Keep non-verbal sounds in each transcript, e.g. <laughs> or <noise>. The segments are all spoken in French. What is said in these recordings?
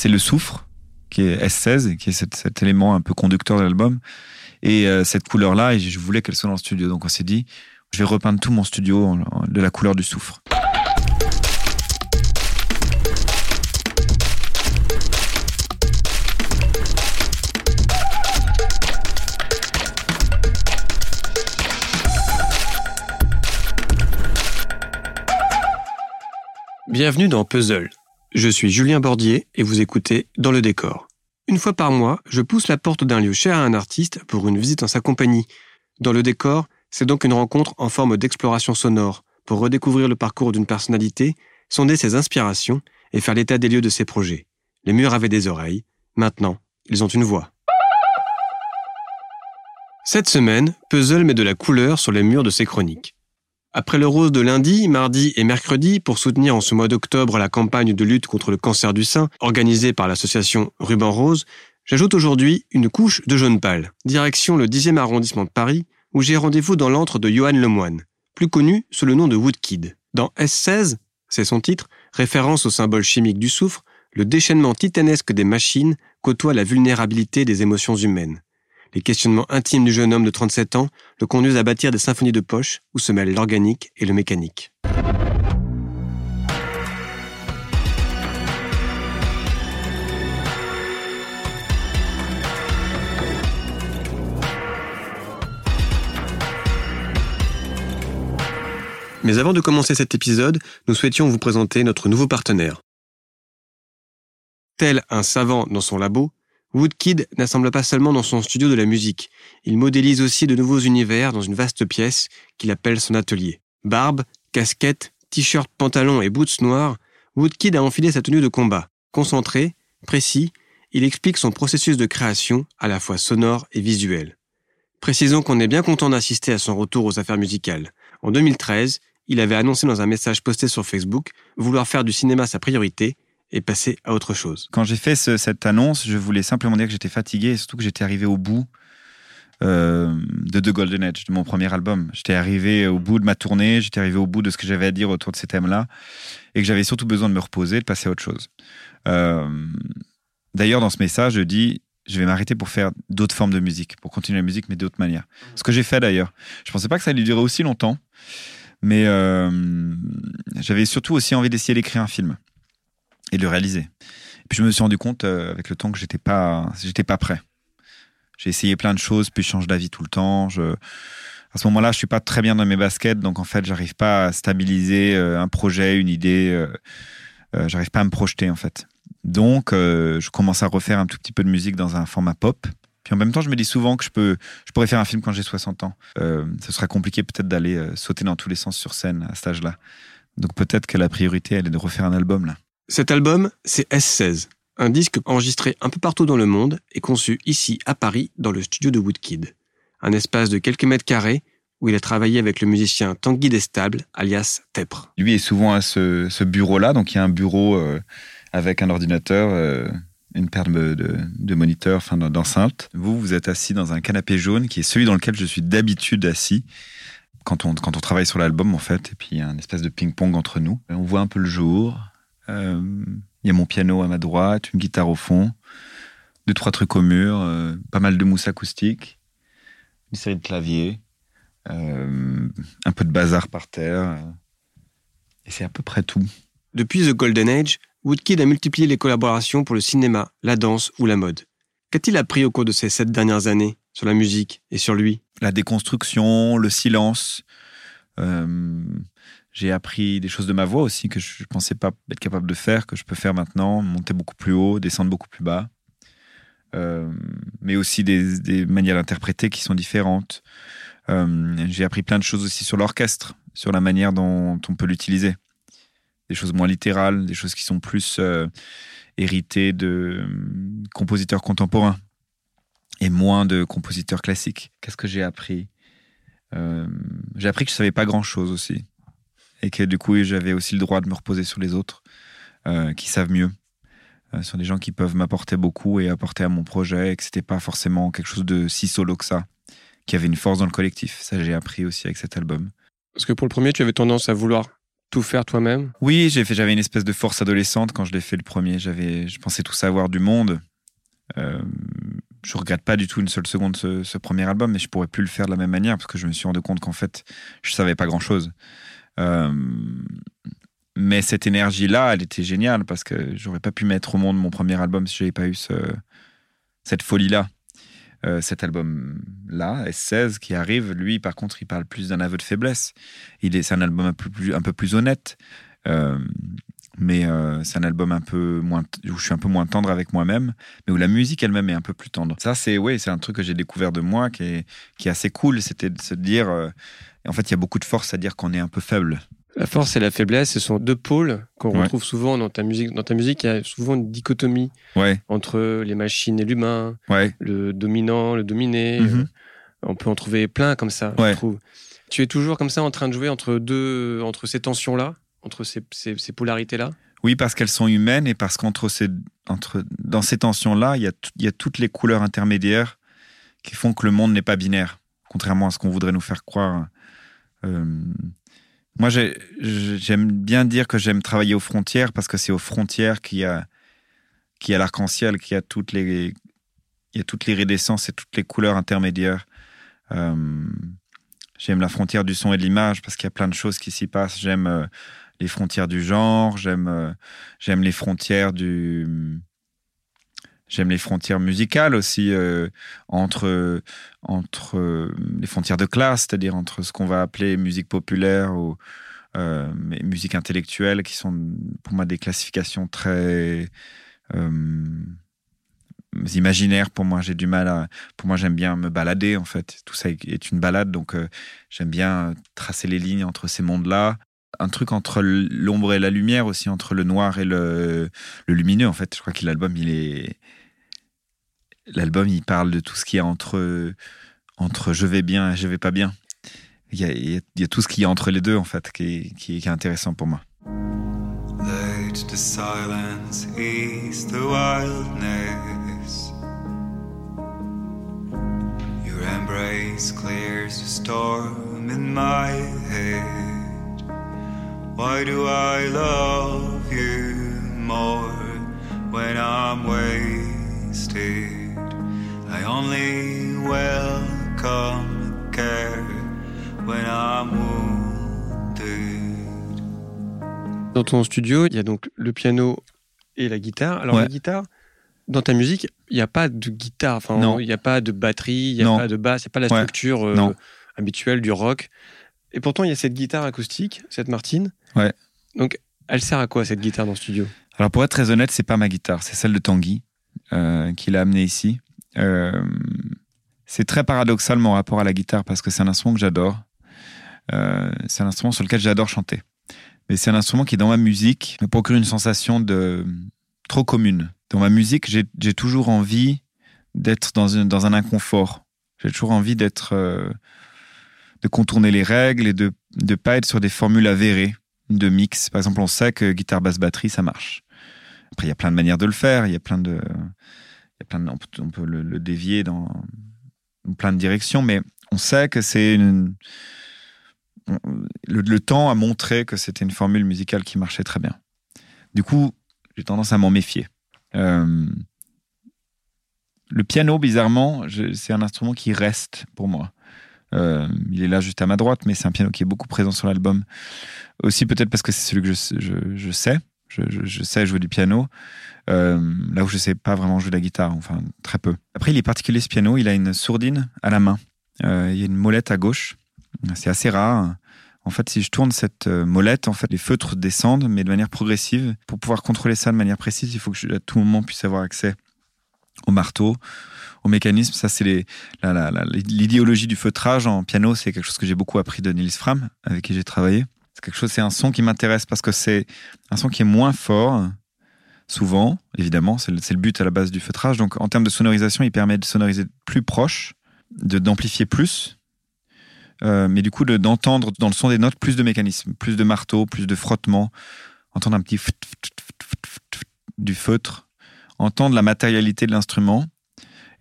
c'est le soufre, qui est S16, qui est cet, élément un peu conducteur de l'album. Et euh, cette couleur-là, je voulais qu'elle soit dans le studio. Donc on s'est dit, je vais repeindre tout mon studio de la couleur du soufre. Bienvenue dans Puzzle. Je suis Julien Bordier et vous écoutez Dans le décor. Une fois par mois, je pousse la porte d'un lieu cher à un artiste pour une visite en sa compagnie. Dans le décor, c'est donc une rencontre en forme d'exploration sonore pour redécouvrir le parcours d'une personnalité, sonder ses inspirations et faire l'état des lieux de ses projets. Les murs avaient des oreilles, maintenant, ils ont une voix. Cette semaine, Puzzle met de la couleur sur les murs de ses chroniques. Après le rose de lundi, mardi et mercredi, pour soutenir en ce mois d'octobre la campagne de lutte contre le cancer du sein organisée par l'association Ruban Rose, j'ajoute aujourd'hui une couche de jaune pâle. Direction le 10e arrondissement de Paris, où j'ai rendez-vous dans l'antre de Johan Lemoine, plus connu sous le nom de Woodkid. Dans S16, c'est son titre, référence au symbole chimique du soufre, le déchaînement titanesque des machines côtoie la vulnérabilité des émotions humaines. Les questionnements intimes du jeune homme de 37 ans le conduisent à bâtir des symphonies de poche où se mêlent l'organique et le mécanique. Mais avant de commencer cet épisode, nous souhaitions vous présenter notre nouveau partenaire. Tel un savant dans son labo, Woodkid n'assemble pas seulement dans son studio de la musique, il modélise aussi de nouveaux univers dans une vaste pièce qu'il appelle son atelier. Barbe, casquette, t-shirt, pantalon et boots noirs, Woodkid a enfilé sa tenue de combat. Concentré, précis, il explique son processus de création à la fois sonore et visuel. Précisons qu'on est bien content d'assister à son retour aux affaires musicales. En 2013, il avait annoncé dans un message posté sur Facebook vouloir faire du cinéma sa priorité et passer à autre chose. Quand j'ai fait cette annonce, je voulais simplement dire que j'étais fatigué et surtout que j'étais arrivé au bout euh, de The Golden Age, de mon premier album. J'étais arrivé au bout de ma tournée, j'étais arrivé au bout de ce que j'avais à dire autour de ces thèmes-là et que j'avais surtout besoin de me reposer, de passer à autre chose. Euh, d'ailleurs, dans ce message, je dis je vais m'arrêter pour faire d'autres formes de musique, pour continuer la musique, mais d'autres manières. Ce que j'ai fait d'ailleurs. Je pensais pas que ça allait durer aussi longtemps, mais euh, j'avais surtout aussi envie d'essayer d'écrire un film et de le réaliser. Et puis je me suis rendu compte euh, avec le temps que j'étais pas, j'étais pas prêt. J'ai essayé plein de choses, puis je change d'avis tout le temps. À ce moment-là, je suis pas très bien dans mes baskets, donc en fait, j'arrive pas à stabiliser euh, un projet, une idée. Euh, j'arrive pas à me projeter en fait. Donc, je commence à refaire un tout petit peu de musique dans un format pop. Puis en même temps, je me dis souvent que je peux, je pourrais faire un film quand j'ai 60 ans. ce sera compliqué peut-être d'aller sauter dans tous les sens sur scène à cet âge-là. Donc peut-être que la priorité, elle est de refaire un album là. Cet album, c'est S16, un disque enregistré un peu partout dans le monde et conçu ici à Paris dans le studio de Woodkid. Un espace de quelques mètres carrés où il a travaillé avec le musicien Tanguy Destable, alias Tepre. Lui est souvent à ce, bureau-là, donc il y a un bureau euh, avec un ordinateur, euh, une paire de, moniteurs, enfin d'enceintes. Vous, vous êtes assis dans un canapé jaune qui est celui dans lequel je suis d'habitude assis quand on, travaille sur l'album en fait, et puis il y a une espèce de ping-pong entre nous. On voit un peu le jour, il y a mon piano à ma droite, une guitare au fond, deux, trois trucs au mur, euh, pas mal de mousse acoustique, une série de claviers, euh, un peu de bazar par terre. et c'est à peu près tout. Depuis The Golden Age, Woodkid a multiplié les collaborations pour le cinéma, la danse ou la mode. Qu'a-t-il appris au cours de ces sept dernières années sur la musique et sur lui? La déconstruction, le silence, j'ai appris des choses de ma voix aussi que je ne pensais pas être capable de faire, que je peux faire maintenant, monter beaucoup plus haut, descendre beaucoup plus bas. Euh, mais aussi des, manières d'interpréter qui sont différentes. Euh, j'ai appris plein de choses aussi sur l'orchestre, sur la manière dont on peut l'utiliser. Des choses moins littérales, des choses qui sont plus euh, héritées de compositeurs contemporains et moins de compositeurs classiques. Qu'est-ce que j'ai appris? J'ai appris que je savais pas grand-chose aussi et que du coup j'avais aussi le droit de me reposer sur les autres euh, qui savent mieux, euh, sur des gens qui peuvent m'apporter beaucoup et apporter à mon projet et que c'était pas forcément quelque chose de si solo que ça, qui avait une force dans le collectif. Ça j'ai appris aussi avec cet album. Parce que pour le premier, tu avais tendance à vouloir tout faire toi-même Oui, j'ai fait, j'avais une espèce de force adolescente quand je l'ai fait le premier. J'avais, je pensais tout savoir du monde. Euh, je regrette pas du tout une seule seconde ce, ce, premier album, mais je pourrais plus le faire de la même manière parce que je me suis rendu compte qu'en fait, je savais pas grand chose. Euh, mais cette énergie-là, elle était géniale parce que j'aurais pas pu mettre au monde mon premier album si j'avais pas eu ce, cette folie-là. Euh, cet album-là, S16, qui arrive, lui, par contre, il parle plus d'un aveu de faiblesse. Il est, c'est un album un peu plus, un peu plus honnête. Euh, mais euh, c'est un album un peu moins où je suis un peu moins tendre avec moi-même mais où la musique elle-même est un peu plus tendre ça c'est oui c'est un truc que j'ai découvert de moi qui est, qui est assez cool c'était de se dire euh, en fait il y a beaucoup de force à dire qu'on est un peu faible la force et la faiblesse, ce sont deux pôles qu'on ouais. retrouve souvent dans ta musique. Dans ta musique, il y a souvent une dichotomie ouais. entre les machines et l'humain, ouais. le dominant, le dominé. Mhm. Mm -hmm. On peut en trouver plein comme ça, je trouve. Tu es toujours comme ça en train de jouer entre deux, entre ces tensions-là, entre ces, polarités-là? Oui, parce qu'elles sont humaines et parce qu'entre ces, entre, dans ces tensions-là, il il y a toutes les couleurs intermédiaires qui font que le monde n'est pas binaire, contrairement à ce qu'on voudrait nous faire croire. Euh, moi, j'aime bien dire que j'aime travailler aux frontières parce que c'est aux frontières qu'il y a, y a l'arc-en-ciel, qu'il y a toutes les, il y a toutes les iridescences et toutes les couleurs intermédiaires. Euh, j'aime la frontière du son et de l'image parce qu'il y a plein de choses qui s'y passent. J'aime euh, les frontières du genre, j'aime, euh, j'aime les frontières du, J'aime les frontières musicales aussi euh, entre entre euh, les frontières de classe, c'est-à-dire entre ce qu'on va appeler musique populaire ou musique intellectuelle, qui sont pour moi des classifications très imaginaires. Pour moi, j'ai du mal à. Pour moi, j'aime bien me balader en fait. Tout ça est une balade, donc j'aime bien tracer les lignes entre ces mondes-là un truc entre l'ombre et la lumière aussi, entre le noir et le, lumineux. En fait, je crois que l'album, il est. L'album, il parle de tout ce qui est entre, entre je vais bien et je vais pas bien. Il y, a, il y a tout ce qui est entre les deux, en fait, qui est, qui est, intéressant pour moi. Silence the wildness. Your embrace clears the storm in my head. Why do I love you more when I'm wasted? I only welcome care when I'm wounded. Dans ton studio, il y a donc le piano et la guitare. Alors Ouais. la guitare, dans ta musique, il n'y a pas de guitare, enfin, Non. il n'y a pas de batterie, il n'y a Non. pas de basse, a pas la Ouais. structure euh, habituelle du rock. Et pourtant, il y a cette guitare acoustique, cette Martine. Ouais. Donc, elle sert à quoi cette guitare dans le studio? Alors pour être très honnête, c'est pas ma guitare, c'est celle de Tanguy euh, qui l'a amenée ici. Euh, c'est très paradoxal mon rapport à la guitare parce que c'est un instrument que j'adore. Euh, c'est un instrument sur lequel j'adore chanter. Mais c'est un instrument qui, dans ma musique, me procure une sensation de trop commune. Dans ma musique, j'ai toujours envie d'être dans, une- dans un inconfort. J'ai toujours envie d'être, euh, de contourner les règles et de ne pas être sur des formules avérées de mix. Par exemple, on sait que guitare, basse, batterie, ça marche. Après, il y a plein de manières de le faire. Il y a plein de, y a plein de, on peut, le, dévier dans plein de directions, mais on sait que c'est une, le, temps a montré que c'était une formule musicale qui marchait très bien. Du coup, j'ai tendance à m'en méfier. Euh, le piano, bizarrement, c'est un instrument qui reste pour moi. Euh, il est là juste à ma droite, mais c'est un piano qui est beaucoup présent sur l'album. Aussi peut-être parce que c'est celui que je, sais. Je, sais jouer du piano. Euh, là où je sais pas vraiment jouer de la guitare, enfin très peu. Après, il est particulier ce piano. Il a une sourdine à la main. Euh, il y a une molette à gauche. C'est assez rare. En fait, si je tourne cette molette, en fait, les feutres descendent, mais de manière progressive. Pour pouvoir contrôler ça de manière précise, il faut que je, à tout moment puisse avoir accès au marteau, au mécanisme. Ça, c'est l'idéologie du feutrage en piano. C'est quelque chose que j'ai beaucoup appris de Niels Fram, avec qui j'ai travaillé. C'est quelque chose, c'est un son qui m'intéresse parce que c'est un son qui est moins fort, souvent, évidemment. C'est le, but à la base du feutrage. Donc, en termes de sonorisation, il permet de sonoriser plus proche, d'amplifier plus. Euh, mais du coup, de- d'entendre dans le son des notes plus de mécanismes, plus de marteau, plus de frottement, entendre un petitft,ft,ft,ft,ft,ft du feutre, entendre la matérialité de l'instrument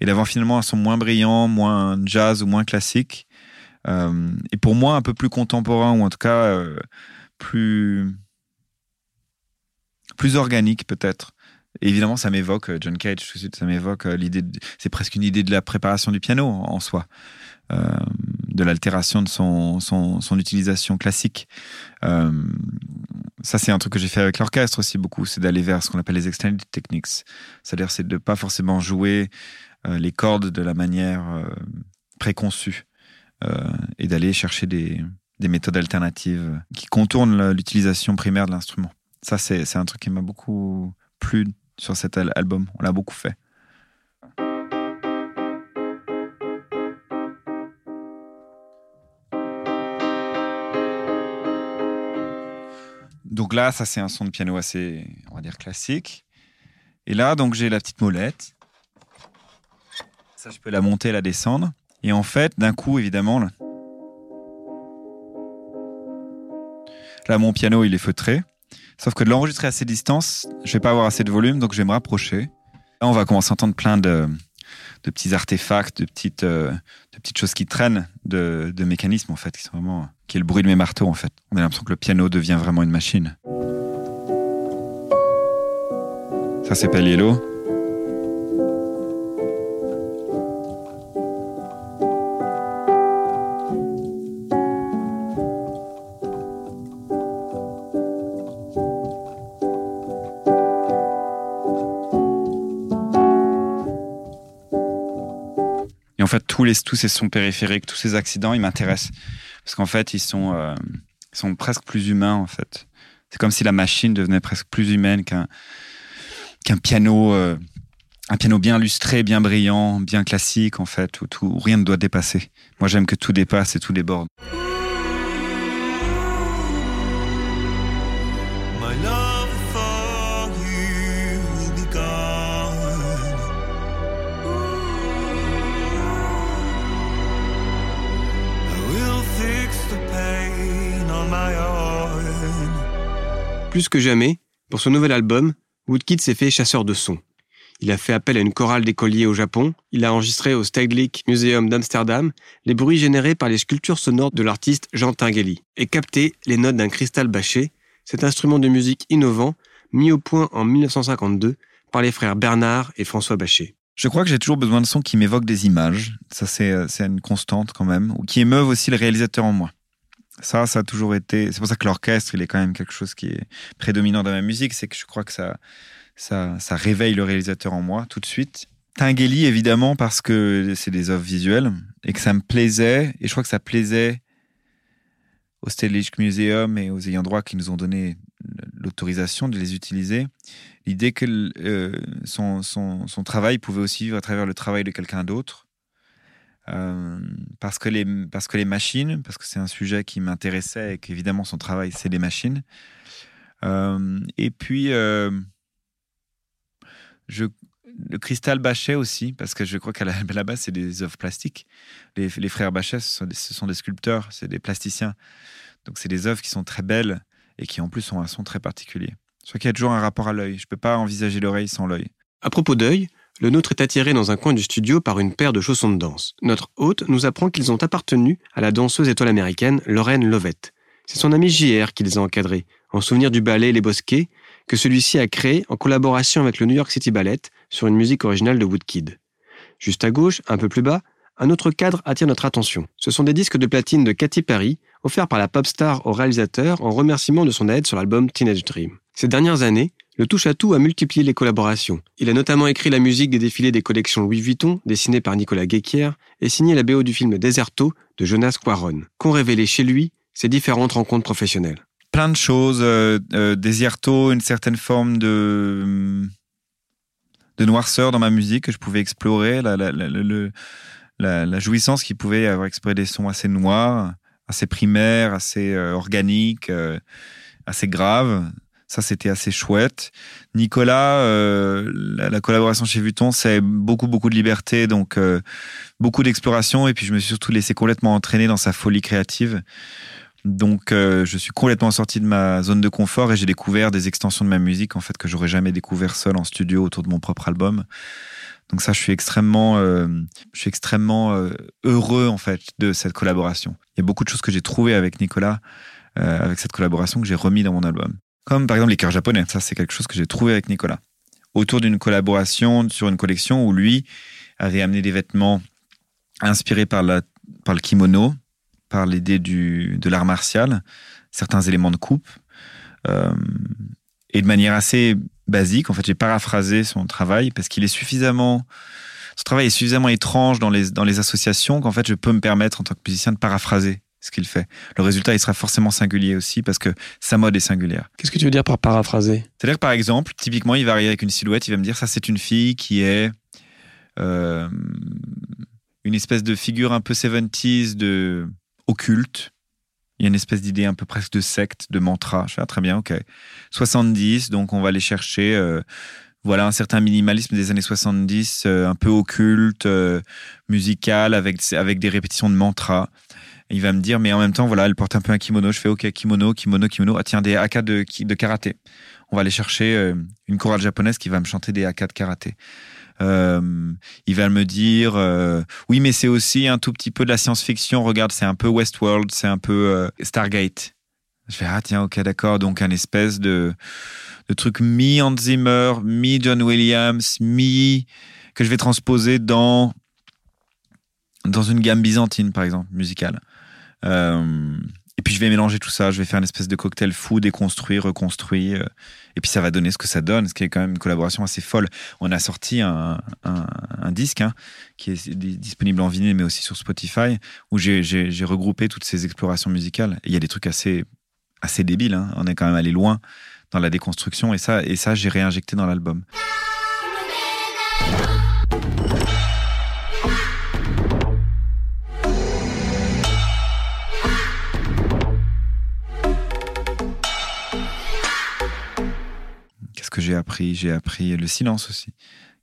et d'avoir finalement un son moins brillant, moins jazz ou moins classique. Euh, et pour moi, un peu plus contemporain ou en tout cas euh, plus plus organique peut-être. Évidemment, ça m'évoque John Cage, tout de suite, ça m'évoque l'idée. C'est presque une idée de la préparation du piano en soi. Euh, de l'altération de son, son, son, utilisation classique. Euh, ça, c'est un truc que j'ai fait avec l'orchestre aussi beaucoup, c'est d'aller vers ce qu'on appelle les extended techniques. C'est-à-dire, c'est de pas forcément jouer euh, les cordes de la manière préconçue et d'aller chercher des, des, méthodes alternatives qui contournent l'utilisation primaire de l'instrument. Ça, c'est un truc qui m'a beaucoup plu sur cet album. On l'a beaucoup fait. Donc là, ça c'est un son de piano assez, on va dire, classique. Et là, donc j'ai la petite molette. Ça, je peux la monter, la descendre. Et en fait, d'un coup, évidemment, là, mon piano, il est feutré. Sauf que de l'enregistrer à ces distances, je vais pas avoir assez de volume, donc je vais me rapprocher. Là, on va commencer à entendre plein de, de petits artefacts, de petites, euh, de petites choses qui traînent, de, de, mécanismes en fait, qui sont vraiment, qui est le bruit de mes marteaux en fait. On a l'impression que le piano devient vraiment une machine. Ça c'est Yellow. Fait, tous, les, tous ces sons périphériques, tous ces accidents, ils m'intéressent. Parce qu'en fait, ils sont, euh, sont presque plus humains, en fait. C'est comme si la machine devenait presque plus humaine qu'un piano, euh, un piano bien lustré, bien brillant, bien classique, en fait, où, tout, rien ne doit dépasser. Moi, j'aime que tout dépasse et tout déborde. Plus que jamais, pour ce nouvel album, Woodkid s'est fait chasseur de sons. Il a fait appel à une chorale d'écoliers au Japon, il a enregistré au Stedelijk Museum d'Amsterdam les bruits générés par les sculptures sonores de l'artiste Jean Tinguely et capté les notes d'un cristal bâché, cet instrument de musique innovant mis au point en 1952 par les frères Bernard et François Bachet. Je crois que j'ai toujours besoin de sons qui m'évoquent des images, ça c'est euh, une constante quand même, ou qui émeuvent aussi le réalisateur en moi. Ça, ça a toujours été. C'est pour ça que l'orchestre, il est quand même quelque chose qui est prédominant dans ma musique. C'est que je crois que ça, ça, ça réveille le réalisateur en moi tout de suite. Tinguely, évidemment, parce que c'est des œuvres visuelles et que ça me plaisait. Et je crois que ça plaisait au Stedelijk Museum et aux ayants droit qui nous ont donné l'autorisation de les utiliser. L'idée que euh, son, son, son travail pouvait aussi vivre à travers le travail de quelqu'un d'autre euh, parce, que les, parce que les machines, parce que c'est un sujet qui m'intéressait et qu'évidemment son travail, c'est les machines. Euh, et puis, euh, je, le cristal Bachet aussi, parce que je crois qu'à la, <laughs> base, c'est des œuvres plastiques. Les, frères Bachet, ce sont, des, ce sont, des, sculpteurs, c'est des plasticiens. Donc, c'est des œuvres qui sont très belles et qui, en plus, ont un son très particulier. Je crois qu'il y a toujours un rapport à l'œil. Je ne peux pas envisager l'oreille sans l'œil. À propos d'œil, le nôtre est attiré dans un coin du studio par une paire de chaussons de danse. Notre hôte nous apprend qu'ils ont appartenu à la danseuse étoile américaine Lorraine Lovett. C'est son ami JR qui les a encadrés, en souvenir du ballet Les Bosquets, que celui-ci a créé en collaboration avec le New York City Ballet sur une musique originale de Woodkid. Juste à gauche, un peu plus bas, un autre cadre attire notre attention. Ce sont des disques de platine de Katy Perry, offerts par la pop star au réalisateur en remerciement de son aide sur l'album Teenage Dream. Ces dernières années, le touche-à-tout a multiplié les collaborations. Il a notamment écrit la musique des défilés des collections Louis Vuitton, dessinées par Nicolas Guéquière, et signé la BO du film Deserto de Jonas Quaron, qu'ont révélé chez lui ses différentes rencontres professionnelles? Plein de choses. Euh, euh Deserto, une certaine forme de, de noirceur dans ma musique que je pouvais explorer, la, jouissance qui pouvait avoir exprimé des sons assez noirs, assez primaires, assez euh, organiques, assez graves ça, c'était assez chouette. Nicolas, euh, la, collaboration chez Vuitton, c'est beaucoup, beaucoup de liberté, donc euh, beaucoup d'exploration. Et puis, je me suis surtout laissé complètement entraîner dans sa folie créative. Donc, euh, je suis complètement sorti de ma zone de confort et j'ai découvert des extensions de ma musique, en fait, que j'aurais jamais découvert seul en studio autour de mon propre album. Donc ça, je suis extrêmement, je suis extrêmement heureux en fait de cette collaboration. Il y a beaucoup de choses que j'ai trouvées avec Nicolas euh, avec cette collaboration que j'ai remis dans mon album. Comme par exemple les cœurs japonais. Ça, c'est quelque chose que j'ai trouvé avec Nicolas. Autour d'une collaboration sur une collection où lui avait amené des vêtements inspirés par, le kimono, par l'idée de l'art martial, certains éléments de coupe. Euh, et de manière assez basique, en fait, j'ai paraphrasé son travail parce qu'il est suffisamment son travail est suffisamment étrange dans les, dans les associations qu'en fait, je peux me permettre en tant que musicien de paraphraser ce qu'il fait. Le résultat, il sera forcément singulier aussi parce que sa mode est singulière. Qu'est-ce que tu veux dire par paraphraser? C'est-à-dire par exemple, typiquement, il va arriver avec une silhouette, il va me dire ça, c'est une fille qui est euh, une espèce de figure un peu 70s, de occulte. Il y a une espèce d'idée un peu presque de secte, de mantra. Je fais ah, très bien, ok. 70, donc on va aller chercher. Euh, voilà un certain minimalisme des années 70, euh, un peu occulte, euh, musical, avec, avec des répétitions de mantras. Il va me dire, mais en même temps, voilà, elle porte un peu un kimono. Je fais, ok, kimono, kimono, kimono. Ah tiens, des haka de, karaté. On va aller chercher euh, une chorale japonaise qui va me chanter des haka de karaté. il va me dire, oui, mais c'est aussi un tout petit peu de la science-fiction. Regarde, c'est un peu Westworld, c'est un peu Stargate. Je fais, ah tiens, ok, d'accord. Donc, un espèce de de trucs mi-Hans Zimmer, mi-John Williams, mi que je vais transposer dans dans une gamme byzantine par exemple musicale. Euh, et puis je vais mélanger tout ça, je vais faire une espèce de cocktail fou, déconstruit, reconstruit, euh, et puis ça va donner ce que ça donne, ce qui est quand même une collaboration assez folle. On a sorti un, disque hein, qui est disponible en vinyle mais aussi sur Spotify, où j'ai regroupé toutes ces explorations musicales. il y a des trucs assez débiles, hein. on est quand même allé loin dans la déconstruction et ça j'ai réinjecté dans l'album. Que j'ai appris J'ai appris le silence aussi.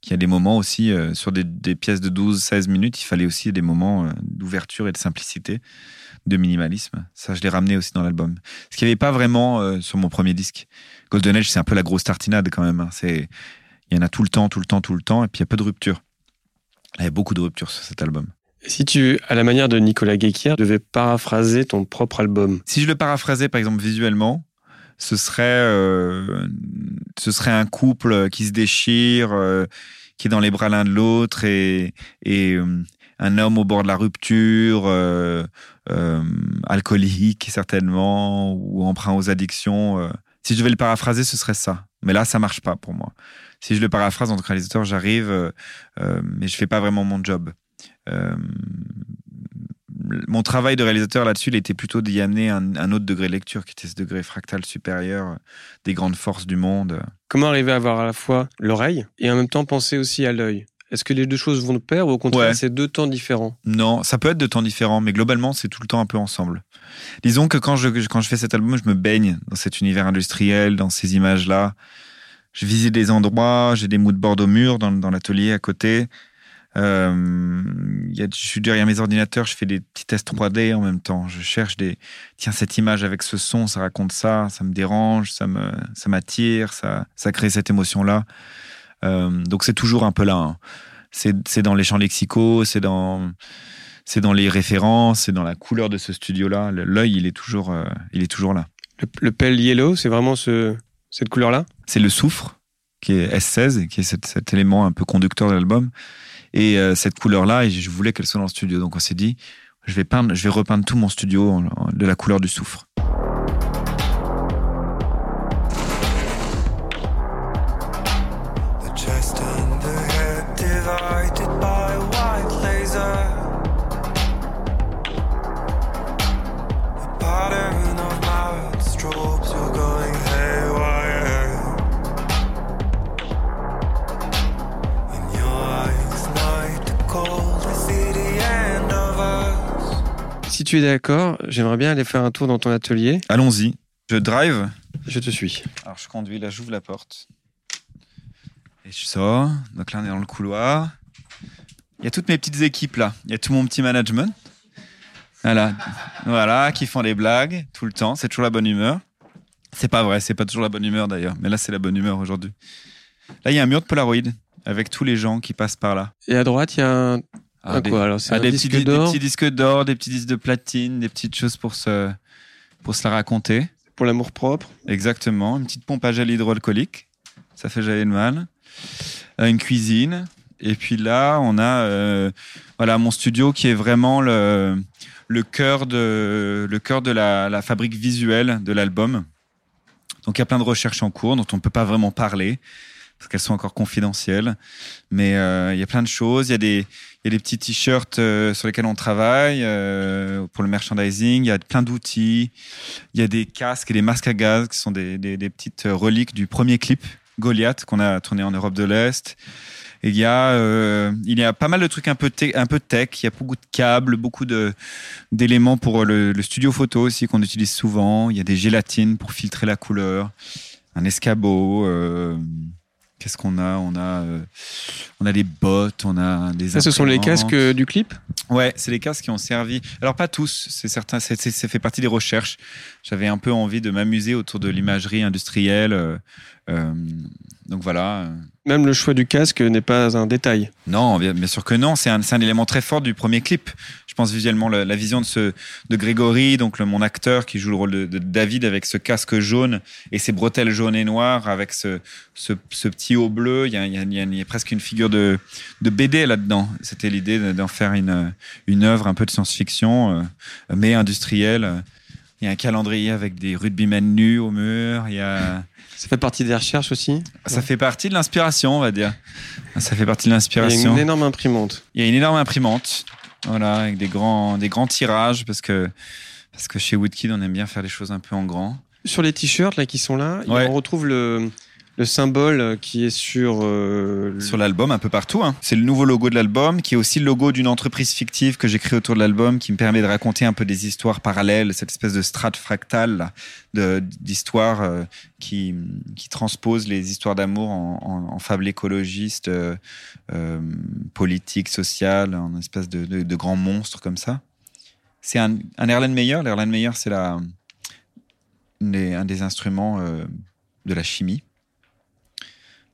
Il y a des moments aussi, euh, sur des, pièces de 12-16 minutes, il fallait aussi des moments euh, d'ouverture et de simplicité, de minimalisme. Ça, je l'ai ramené aussi dans l'album. Ce qu'il n'y avait pas vraiment euh, sur mon premier disque. Golden Age, c'est un peu la grosse tartinade quand même. Hein. C'est, il y en a tout le temps, tout le temps, tout le temps, et puis il y a peu de ruptures. Il y a beaucoup de ruptures sur cet album. Si tu, à la manière de Nicolas Guéquier, devais paraphraser ton propre album? Si je le paraphrasais, par exemple, visuellement, ce serait, euh, ce serait un couple qui se déchire, euh, qui est dans les bras l'un de l'autre, et, et euh, un homme au bord de la rupture, alcoolique certainement, ou emprunt aux addictions. Si je devais le paraphraser, ce serait ça. Mais là, ça marche pas pour moi. Si je le paraphrase en tant que réalisateur, j'arrive, euh, euh, mais je fais pas vraiment mon job. Euh, mon travail de réalisateur là-dessus, il était plutôt d'y amener un, autre degré de lecture, qui était ce degré fractal supérieur des grandes forces du monde. Comment arriver à avoir à la fois l'oreille et en même temps penser aussi à l'œil? Est-ce que les deux choses vont de pair ou au contraire c'est deux temps différents? Non, ça peut être deux temps différents, mais globalement c'est tout le temps un peu ensemble. Disons que quand je, quand je fais cet album, je me baigne dans cet univers industriel, dans ces images-là. Je visite des endroits, j'ai des moodboards au mur dans, dans l'atelier à côté. Euh, y a, je suis derrière mes ordinateurs, je fais des petits tests 3D en même temps. Je cherche des. Tiens, cette image avec ce son, ça raconte ça, ça me dérange, ça me, ça m'attire, ça, ça crée cette émotion-là. Euh, donc c'est toujours un peu là. Hein. C'est dans les champs lexicaux, c'est dans c'est dans les références, c'est dans la couleur de ce studio-là. L'œil, il est toujours, euh, il est toujours là. Le, le pale yellow, c'est vraiment ce, cette couleur-là? C'est le soufre, qui est S16, qui est cet, élément un peu conducteur de l'album. Et euh, cette couleur-là, je voulais qu'elle soit dans le studio. Donc on s'est dit, je vais, peindre, je vais repeindre tout mon studio de la couleur du soufre. Tu es d'accord, j'aimerais bien aller faire un tour dans ton atelier. Allons-y. Je drive. Je te suis. Alors je conduis, là j'ouvre la porte. Et je sors. Donc là on est dans le couloir. Il y a toutes mes petites équipes là. Il y a tout mon petit management. Voilà. Voilà, qui font des blagues tout le temps. C'est toujours la bonne humeur. C'est pas vrai, c'est pas toujours la bonne humeur d'ailleurs. Mais là c'est la bonne humeur aujourd'hui. Là il y a un mur de Polaroid avec tous les gens qui passent par là. Et à droite il y a un ah, des, quoi alors ah, des, petits, des, petits, disques d'or, des petits disques de platine, des petites choses pour se pour se la raconter. Pour l'amour propre. Exactement. Une petite pompe à gel hydroalcoolique. Ça fait jamais de mal. Euh, une cuisine. Et puis là, on a euh, voilà mon studio qui est vraiment le, le cœur de, le cœur de la, la fabrique visuelle de l'album. Donc il y a plein de recherches en cours dont on ne peut pas vraiment parler parce qu'elles sont encore confidentielles. Mais euh, il y a plein de choses. Il y a des, y a des petits t-shirts euh, sur lesquels on travaille euh, pour le merchandising. Il y a plein d'outils. Il y a des casques et des masques à gaz qui sont des, des, petites reliques du premier clip Goliath qu'on a tourné en Europe de l'Est. Il y a, il y a pas mal de trucs un peu, un peu tech. Il y a beaucoup de câbles, beaucoup de d'éléments pour le, studio photo aussi qu'on utilise souvent. Il y a des gélatines pour filtrer la couleur, un escabeau. Qu'est-ce qu'on a? On a, euh, on a des bottes, on a des. Ça, ce sont les casques euh, du clip? Ouais, c'est les casques qui ont servi. Alors pas tous, c'est certain, c'est, c'est- ça fait partie des recherches. J'avais un peu envie de m'amuser autour de l'imagerie industrielle. euh, euh, donc voilà. Même le choix du casque n'est pas un détail. Non, bien, sûr que non. C'est un, élément très fort du premier clip. Je pense visuellement la, la vision de de Grégory, donc mon acteur qui joue le rôle de, David avec ce casque jaune et ses bretelles jaunes et noires avec ce, ce, petit haut bleu. Il y a, presque une figure de, de BD là-dedans. C'était l'idée de- d'en faire une, une œuvre un peu de science-fiction, euh, mais industrielle. Il y a un calendrier avec des rugbymen nus au mur. Il y a Ça fait partie des recherches aussi. ça fait partie de l'inspiration, on va dire. Ça fait partie de Il y a l'inspiration. une énorme imprimante. Il y a une énorme imprimante, voilà, avec des grands, des grands tirages, parce que, parce que chez Woodkid, on aime bien faire les choses un peu en grand. Sur les t-shirts là qui sont là, Ouais. on retrouve le, le symbole qui est sur. euh, Sur l'album, un peu partout. hein. C'est le nouveau logo de l'album, qui est aussi le logo d'une entreprise fictive que j'ai créée autour de l'album, qui me permet de raconter un peu des histoires parallèles, cette espèce de strate fractale d'histoires euh, qui, qui transposent les histoires d'amour en, en, en fables écologistes, euh, euh, politiques, sociales, en espèce de, de, de grands monstres comme ça. C'est un, un Erlen Meyer. L'Erlen Meyer, c'est la, un des instruments euh, de la chimie.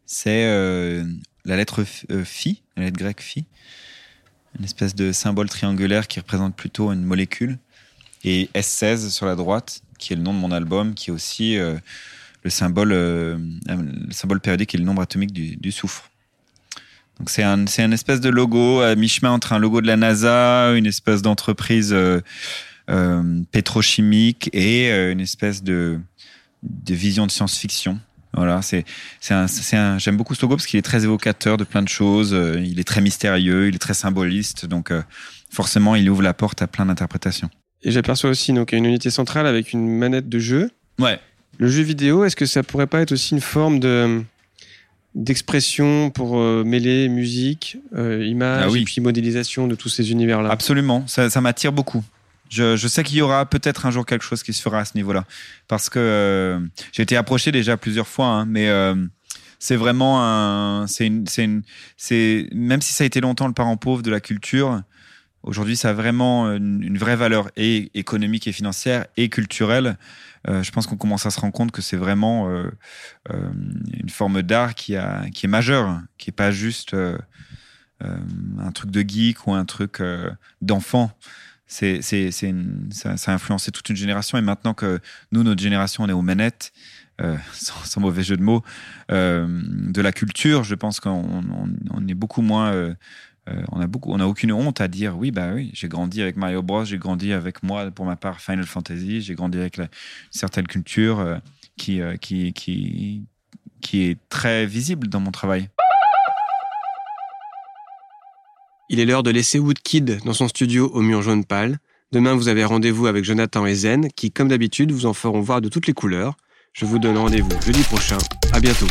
C'est euh, la lettre euh, phi, la lettre grecque phi, une espèce de symbole triangulaire qui représente plutôt une molécule, et S16 sur la droite, qui est le nom de mon album, qui est aussi euh, le symbole, euh, le symbole périodique et le nombre atomique du, du soufre. Donc c'est un, c'est un espèce de logo à mi-chemin entre un logo de la NASA, une espèce d'entreprise pétrochimique et une espèce de, de vision de science-fiction. Voilà, c'est c'est un, j'aime beaucoup ce logo parce qu'il est très évocateur de plein de choses. euh, Il est très mystérieux, il est très symboliste, donc euh, forcément, il ouvre la porte à plein d'interprétations. Et j'aperçois aussi donc une unité centrale avec une manette de jeu. Ouais. Le jeu vidéo, est-ce que ça pourrait pas être aussi une forme de d'expression pour euh, mêler musique, euh, image Ah oui. et puis modélisation de tous ces univers-là? Absolument, ça, ça m'attire beaucoup. Je, sais qu'il y aura peut-être un jour quelque chose qui se fera à ce niveau-là, parce que euh, j'ai été approché déjà plusieurs fois, hein, mais euh, c'est vraiment un, c'est une, c'est une, c'est même si ça a été longtemps le parent pauvre de la culture, aujourd'hui ça a vraiment une, vraie valeur et économique et financière et culturelle. Euh, je pense qu'on commence à se rendre compte que c'est vraiment une forme d'art qui a, qui est majeure, qui est pas juste un truc de geek ou un truc d'enfant c'est, c'est, c'est une- ça, ça a influencé toute une génération. Et maintenant que nous, notre génération, on est aux manettes, euh, <laughs> sans, sans mauvais jeu de mots, euh, de la culture, je pense qu'on on, on est beaucoup moins. euh, euh, on a beaucoup, on a aucune honte à dire oui, bah oui, j'ai grandi avec Mario Bros, j'ai grandi avec moi, pour ma part, Final Fantasy, j'ai grandi avec la- une certaine culture euh, qui, euh, qui, qui, qui est très visible dans mon travail. Il est l'heure de laisser Woodkid dans son studio au mur jaune pâle. Demain, vous avez rendez-vous avec Jonathan et Zen, qui, comme d'habitude, vous en feront voir de toutes les couleurs. Je vous donne rendez-vous jeudi prochain. À bientôt.